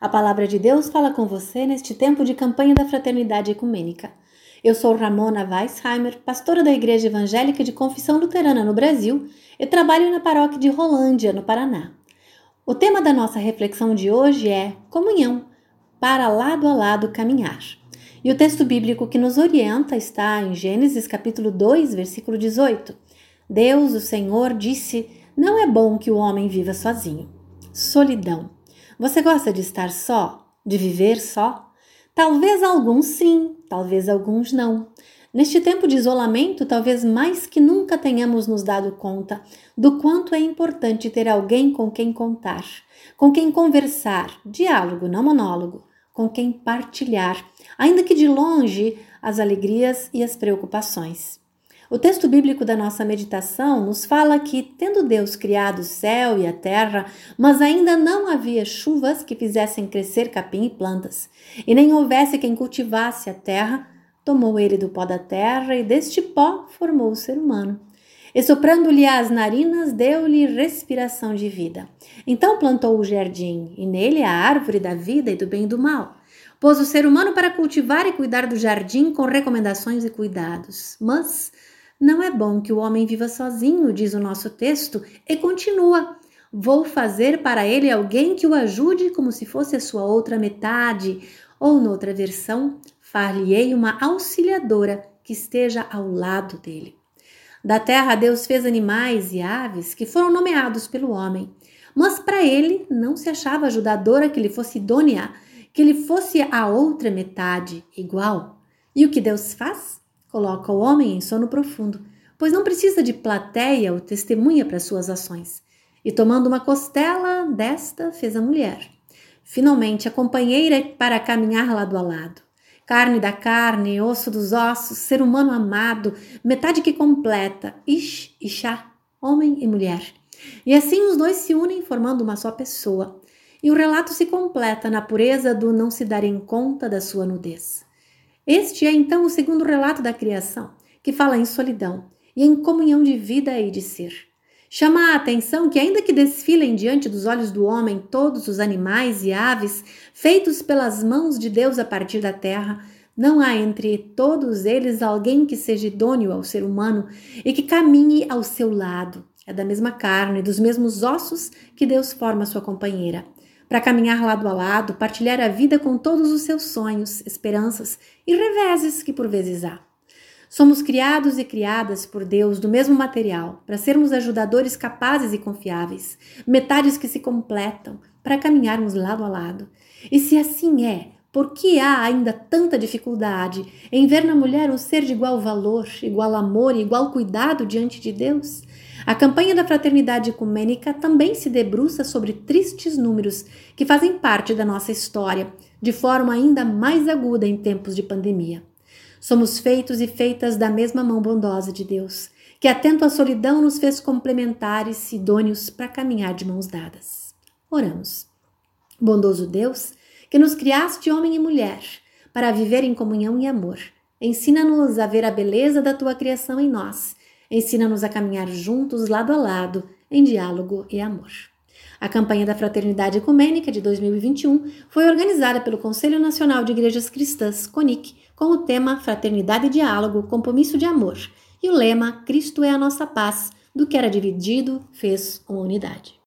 A palavra de Deus fala com você neste tempo de campanha da Fraternidade Ecumênica. Eu sou Ramona Weisheimer, pastora da Igreja Evangélica de Confissão Luterana no Brasil e trabalho na paróquia de Rolândia, no Paraná. O tema da nossa reflexão de hoje é comunhão, para lado a lado caminhar. E o texto bíblico que nos orienta está em Gênesis capítulo 2, versículo 18. Deus, o Senhor, disse: Não é bom que o homem viva sozinho. Solidão. Você gosta de estar só? De viver só? Talvez alguns sim, talvez alguns não. Neste tempo de isolamento, talvez mais que nunca tenhamos nos dado conta do quanto é importante ter alguém com quem contar, com quem conversar, diálogo, não monólogo, com quem partilhar, ainda que de longe, as alegrias e as preocupações. O texto bíblico da nossa meditação nos fala que, tendo Deus criado o céu e a terra, mas ainda não havia chuvas que fizessem crescer capim e plantas, e nem houvesse quem cultivasse a terra, tomou ele do pó da terra e deste pó formou o ser humano. E soprando-lhe as narinas, deu-lhe respiração de vida. Então plantou o jardim, e nele a árvore da vida e do bem e do mal. Pôs o ser humano para cultivar e cuidar do jardim com recomendações e cuidados. Mas não é bom que o homem viva sozinho, diz o nosso texto, e continua. Vou fazer para ele alguém que o ajude como se fosse a sua outra metade, ou noutra versão, far-lhe-ei uma auxiliadora que esteja ao lado dele. Da terra Deus fez animais e aves que foram nomeados pelo homem, mas para ele não se achava ajudadora que lhe fosse idônea, que lhe fosse a outra metade igual. E o que Deus faz? Coloca o homem em sono profundo, pois não precisa de plateia ou testemunha para suas ações. E tomando uma costela desta, fez a mulher. Finalmente, a companheira para caminhar lado a lado carne da carne, osso dos ossos, ser humano amado, metade que completa, Ish e Shá, homem e mulher. E assim os dois se unem formando uma só pessoa. E o relato se completa na pureza do não se darem conta da sua nudez. Este é então o segundo relato da criação, que fala em solidão e em comunhão de vida e de ser. Chama a atenção que, ainda que desfilem diante dos olhos do homem todos os animais e aves feitos pelas mãos de Deus a partir da terra, não há entre todos eles alguém que seja idôneo ao ser humano e que caminhe ao seu lado. É da mesma carne, dos mesmos ossos que Deus forma sua companheira. Para caminhar lado a lado, partilhar a vida com todos os seus sonhos, esperanças e reveses que por vezes há. Somos criados e criadas por Deus do mesmo material, para sermos ajudadores capazes e confiáveis, metades que se completam, para caminharmos lado a lado. E se assim é, por que há ainda tanta dificuldade em ver na mulher um ser de igual valor, igual amor e igual cuidado diante de Deus? A campanha da fraternidade ecumênica também se debruça sobre tristes números que fazem parte da nossa história, de forma ainda mais aguda em tempos de pandemia. Somos feitos e feitas da mesma mão bondosa de Deus, que atento à solidão nos fez complementares e idôneos para caminhar de mãos dadas. Oramos. Bondoso Deus, que nos criaste homem e mulher para viver em comunhão e amor, ensina-nos a ver a beleza da tua criação em nós. Ensina-nos a caminhar juntos, lado a lado, em diálogo e amor. A campanha da Fraternidade Ecumênica de 2021 foi organizada pelo Conselho Nacional de Igrejas Cristãs, CONIC, com o tema Fraternidade e Diálogo, Compromisso de Amor, e o lema Cristo é a nossa paz, do que era dividido, fez uma unidade.